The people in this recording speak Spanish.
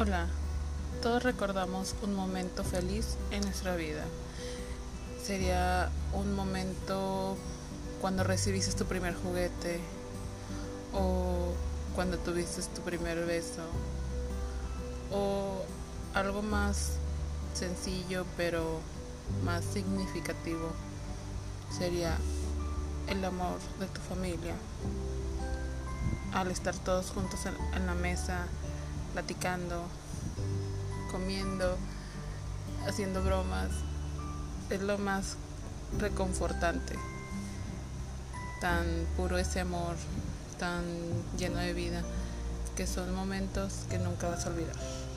Hola, todos recordamos un momento feliz en nuestra vida. Sería un momento cuando recibiste tu primer juguete o cuando tuviste tu primer beso o algo más sencillo pero más significativo sería el amor de tu familia al estar todos juntos en, la mesa platicando comiendo haciendo bromas es lo más reconfortante. Tan puro ese amor tan lleno de vida que son momentos que nunca vas a olvidar